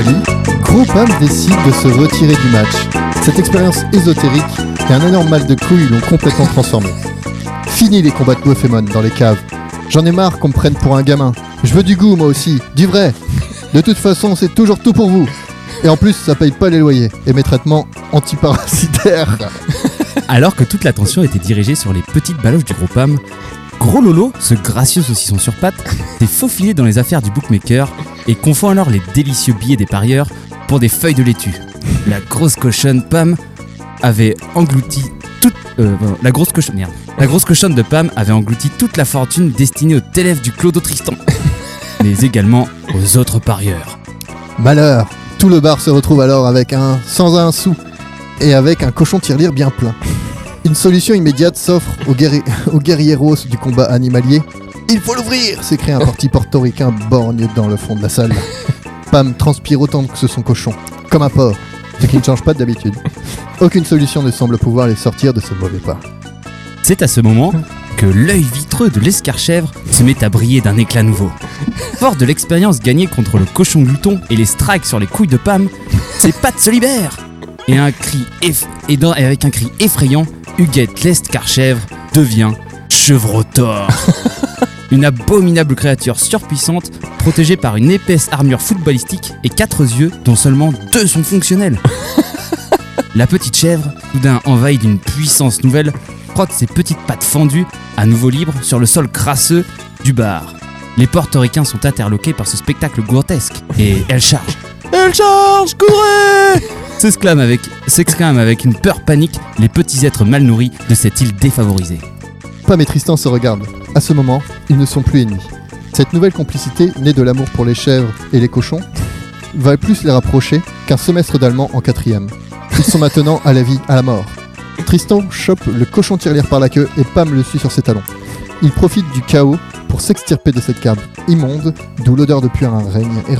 à lui, Gros Pam décide de se retirer du match. Cette expérience ésotérique et un énorme mal de couilles l'ont complètement transformé. Fini les combats de Goffemon dans les caves. J'en ai marre qu'on me prenne pour un gamin. Je veux du goût moi aussi, du vrai. De toute façon, c'est toujours tout pour vous. Et en plus, ça paye pas les loyers et mes traitements antiparasitaires. Alors que toute l'attention était dirigée sur les petites baloches du gros Pam, Gros Lolo, ce gracieux saucisson sur pattes, s'est faufilé dans les affaires du bookmaker et confond alors les délicieux billets des parieurs pour des feuilles de laitue. La grosse cochonne euh, la grosse cochonne... La grosse cochonne de Pam avait englouti toute la fortune destinée aux élèves du Clodo Tristan. Mais également aux autres parieurs. Malheur, tout le bar se retrouve alors avec un sans un sou et avec un cochon tirelire bien plein. Une solution immédiate s'offre aux, aux guerrieros du combat animalier. Il faut l'ouvrir s'écrie un parti portoricain borgne dans le fond de la salle. Pam transpire autant que son cochon, comme un porc, ce qui ne change pas d'habitude. Aucune solution ne semble pouvoir les sortir de ce mauvais pas. C'est à ce moment que l'œil vitreux de l'escarchèvre se met à briller d'un éclat nouveau. Fort de l'expérience gagnée contre le cochon glouton et les strikes sur les couilles de Pam, ses pattes se libèrent Et, un cri eff- et avec un cri effrayant, Huguette l'escarchèvre devient Chevrotor. Une abominable créature surpuissante, protégée par une épaisse armure footballistique et quatre yeux dont seulement deux sont fonctionnels. La petite chèvre, soudain envahie d'une puissance nouvelle, frotte ses petites pattes fendues, à nouveau libres, sur le sol crasseux du bar. Les portoricains sont interloqués par ce spectacle grotesque et elle charge. Elle charge, courez S'exclament avec, s'exclament avec une peur panique les petits êtres mal nourris de cette île défavorisée. Pam et Tristan se regardent. À ce moment, ils ne sont plus ennemis. Cette nouvelle complicité, née de l'amour pour les chèvres et les cochons, va plus les rapprocher qu'un semestre d'allemand en quatrième. Ils sont maintenant à la vie, à la mort. Tristan chope le cochon tirelire par la queue et Pam le suit sur ses talons. Il profite du chaos pour s'extirper de cette cave immonde, d'où l'odeur de purin règne, et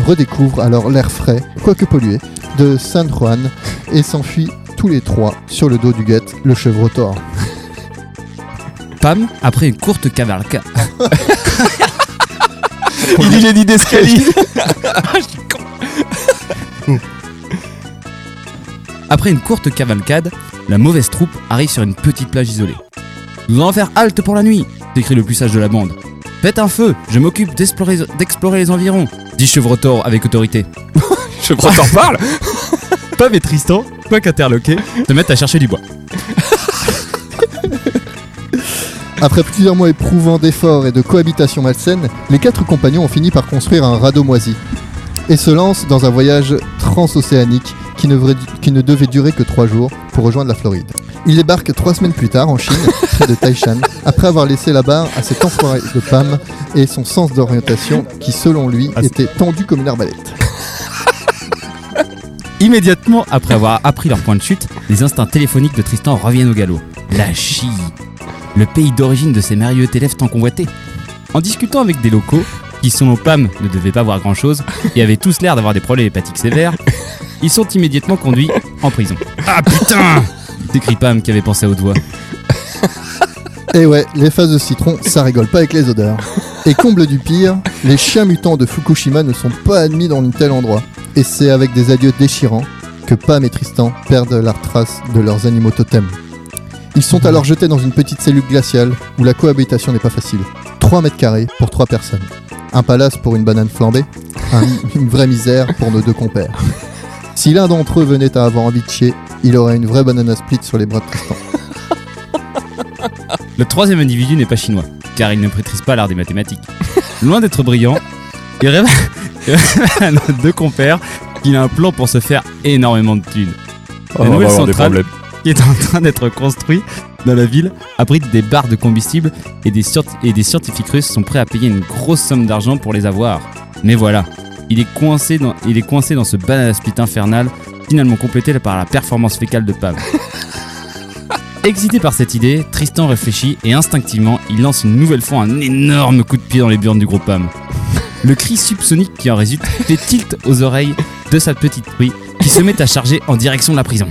redécouvre alors l'air frais, quoique pollué, de San Juan, et s'enfuit tous les trois sur le dos du guette, le chevrotor. Pam, après une courte cavalcade. Il dit j'ai dit d'escalier. Après une courte cavalcade, la mauvaise troupe arrive sur une petite plage isolée. Nous allons faire halte pour la nuit, décrit le plus sage de la bande. Faites un feu, je m'occupe d'explorer, les environs, dit Chevrotor avec autorité. T'en parles. Pam et Tristan, quoique interloqués, se mettent à chercher du bois. Après plusieurs mois éprouvants d'efforts et de cohabitation malsaine, les quatre compagnons ont fini par construire un radeau moisi et se lancent dans un voyage transocéanique qui ne, vrait- qui ne devait durer que trois jours pour rejoindre la Floride. Ils débarquent trois semaines plus tard en Chine, près de Taishan, après avoir laissé la barre à cet enfoiré de Pam et son sens d'orientation qui, selon lui, Ah, c'est- était tendu comme une arbalète. Immédiatement après avoir appris leur point de chute, les instincts téléphoniques de Tristan reviennent au galop. La Chine, le pays d'origine de ces merveilleux élèves tant convoités. En discutant avec des locaux, qui selon Pam ne devaient pas voir grand chose et avaient tous l'air d'avoir des problèmes hépatiques sévères, ils sont immédiatement conduits en prison. Ah putain s'écrie Pam qui avait pensé au doigt. Et ouais, les phases de citron, ça rigole pas avec les odeurs. Et comble du pire, les chiens mutants de Fukushima ne sont pas admis dans un tel endroit. Et c'est avec des adieux déchirants que Pam et Tristan perdent la trace de leurs animaux totems. Ils sont alors jetés dans une petite cellule glaciale où la cohabitation n'est pas facile. 3 mètres carrés pour 3 personnes. Un palace pour une banane flambée. Un- une vraie misère pour nos deux compères. Si l'un d'entre eux venait à avoir envie de chier, il aurait une vraie banana split sur les bras de Tristan. Le troisième individu n'est pas chinois, car il ne maîtrise pas l'art des mathématiques. Loin d'être brillant, il révèle à nos deux compères qu'il a un plan pour se faire énormément de thunes. Oh, on va nouvelle avoir des centrale- problèmes. Qui est en train d'être construit dans la ville abrite des barres de combustible et des, et des scientifiques russes sont prêts à payer une grosse somme d'argent pour les avoir. Mais voilà, il est coincé dans, il est coincé dans ce split infernal, finalement complété par la performance fécale de Pam. Excité par cette idée, Tristan réfléchit et instinctivement, il lance une nouvelle fois un énorme coup de pied dans les burnes du gros Pam. Le cri subsonique qui en résulte fait tilt aux oreilles de sa petite truie qui se met à charger en direction de la prison.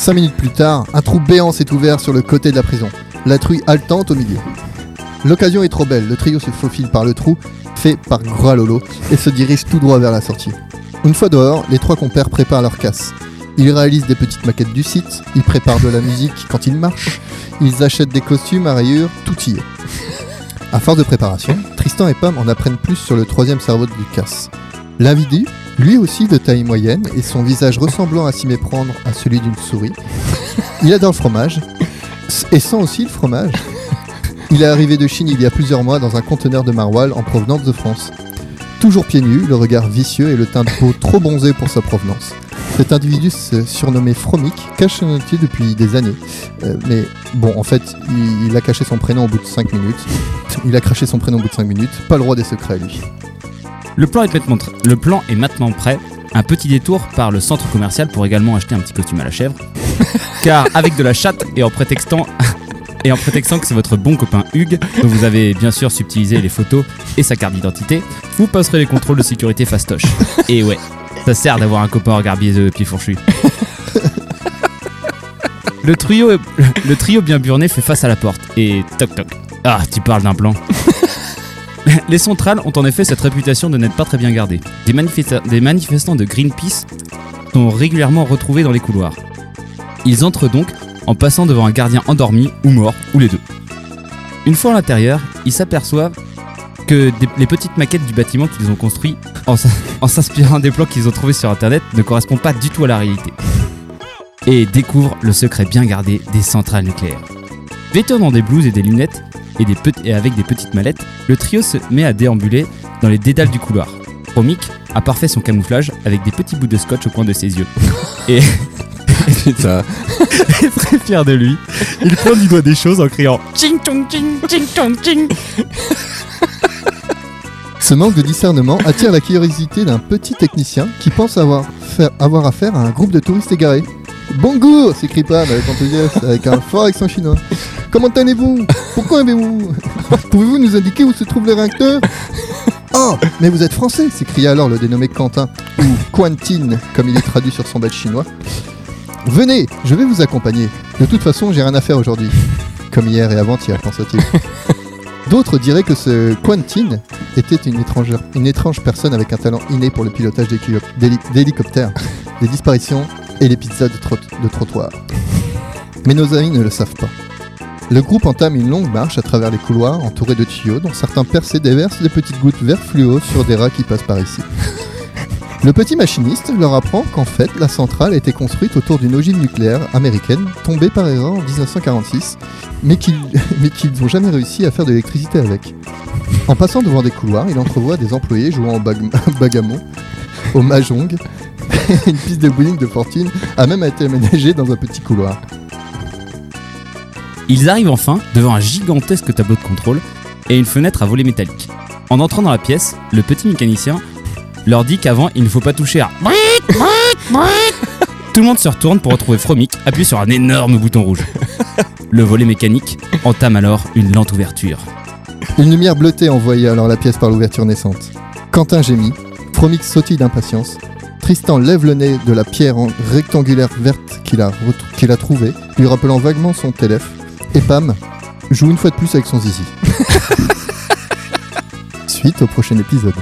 Cinq minutes plus tard, un trou béant s'est ouvert sur le côté de la prison. La truie haletante au milieu. L'occasion est trop belle, le trio se faufile par le trou, fait par Gralolo et se dirigent tout droit vers la sortie. Une fois dehors, les trois compères préparent leur casse. Ils réalisent des petites maquettes du site, ils préparent de la musique quand ils marchent, ils achètent des costumes à rayures, tout y est. À force de préparation, Tristan et Pam en apprennent plus sur le troisième cerveau du casse. L'individu, lui aussi de taille moyenne et son visage ressemblant à s'y méprendre à celui d'une souris, il adore le fromage et sent aussi le fromage. Il est arrivé de Chine il y a plusieurs mois dans un conteneur de maroilles en provenance de France. Toujours pieds nus, le regard vicieux et le teint de peau trop bronzé pour sa provenance. Cet individu surnommé Fromic cache son identité depuis des années. Euh, mais bon, en fait, il, il a caché son prénom au bout de 5 minutes. Il a craché son prénom au bout de 5 minutes. Pas le roi des secrets, lui. Le plan, est maintenant, le plan est maintenant prêt. Un petit détour par le centre commercial pour également acheter un petit costume à la chèvre. Car avec de la chatte et en prétextant et en prétextant que c'est votre bon copain Hugues, dont vous avez bien sûr subtilisé les photos et sa carte d'identité, vous passerez les contrôles de sécurité fastoche. Et ouais, ça sert d'avoir un copain regard biaiseux pied fourchu. Le trio, le trio bien burné fait face à la porte et toc toc. Ah, tu parles d'un plan. Les centrales ont en effet cette réputation de n'être pas très bien gardées. Des, manifesta- des manifestants de Greenpeace sont régulièrement retrouvés dans les couloirs. Ils entrent donc en passant devant un gardien endormi ou mort, ou les deux. Une fois à l'intérieur, ils s'aperçoivent que les petites maquettes du bâtiment qu'ils ont construit en s'inspirant des plans qu'ils ont trouvés sur internet ne correspondent pas du tout à la réalité. Et découvrent le secret bien gardé des centrales nucléaires. Vêtus dans des blouses et des lunettes, et, des pet- et avec des petites mallettes, le trio se met à déambuler dans les dédales du couloir. Romic a parfait son camouflage avec des petits bouts de scotch au coin de ses yeux. Et Putain. très fier de lui, il prend du doigt des choses en criant Ching chong ching ching chong ching Ce manque de discernement attire la curiosité d'un petit technicien qui pense avoir, faire- avoir affaire à un groupe de touristes égarés. Bonjour s'écrie Pam avec enthousiasme, avec un fort accent chinois. Comment allez-vous? Pourquoi avez-vous Pouvez-vous nous indiquer où se trouve le réacteur? Oh, mais vous êtes français s'écria alors le dénommé Quentin, ou Quentin, comme il est traduit sur son badge chinois. Venez, je vais vous accompagner. De toute façon, j'ai rien à faire aujourd'hui. Comme hier et avant-hier, pensa-t-il. D'autres diraient que ce Quentin était une, une étrange personne avec un talent inné pour le pilotage d'hélicoptères, des disparitions et les pizzas de, trot- de trottoir. Mais nos amis ne le savent pas. Le groupe entame une longue marche à travers les couloirs entourés de tuyaux dont certains percés déversent des petites gouttes vert fluo sur des rats qui passent par ici. Le petit machiniste leur apprend qu'en fait la centrale a été construite autour d'une ogive nucléaire américaine tombée par erreur en 1946 mais qu'ils n'ont jamais réussi à faire de l'électricité avec. En passant devant des couloirs, il entrevoit des employés jouant au bag- bagamon, au mahjong. Une piste de bowling de fortune a même été aménagée dans un petit couloir. Ils arrivent enfin devant un gigantesque tableau de contrôle et une fenêtre à volet métallique. En entrant dans la pièce, le petit mécanicien leur dit qu'avant il ne faut pas toucher à Tout le monde se retourne pour retrouver Fromic appuyé sur un énorme bouton rouge. Le volet mécanique entame alors une lente ouverture. Une lumière bleutée envoyait alors la pièce par l'ouverture naissante. Quentin gémit, Fromix sautille d'impatience. Tristan lève le nez de la pierre en- rectangulaire verte qu'il a, trouvée, lui rappelant vaguement son téléphone. Et Pam joue une fois de plus avec son zizi. Suite au prochain épisode.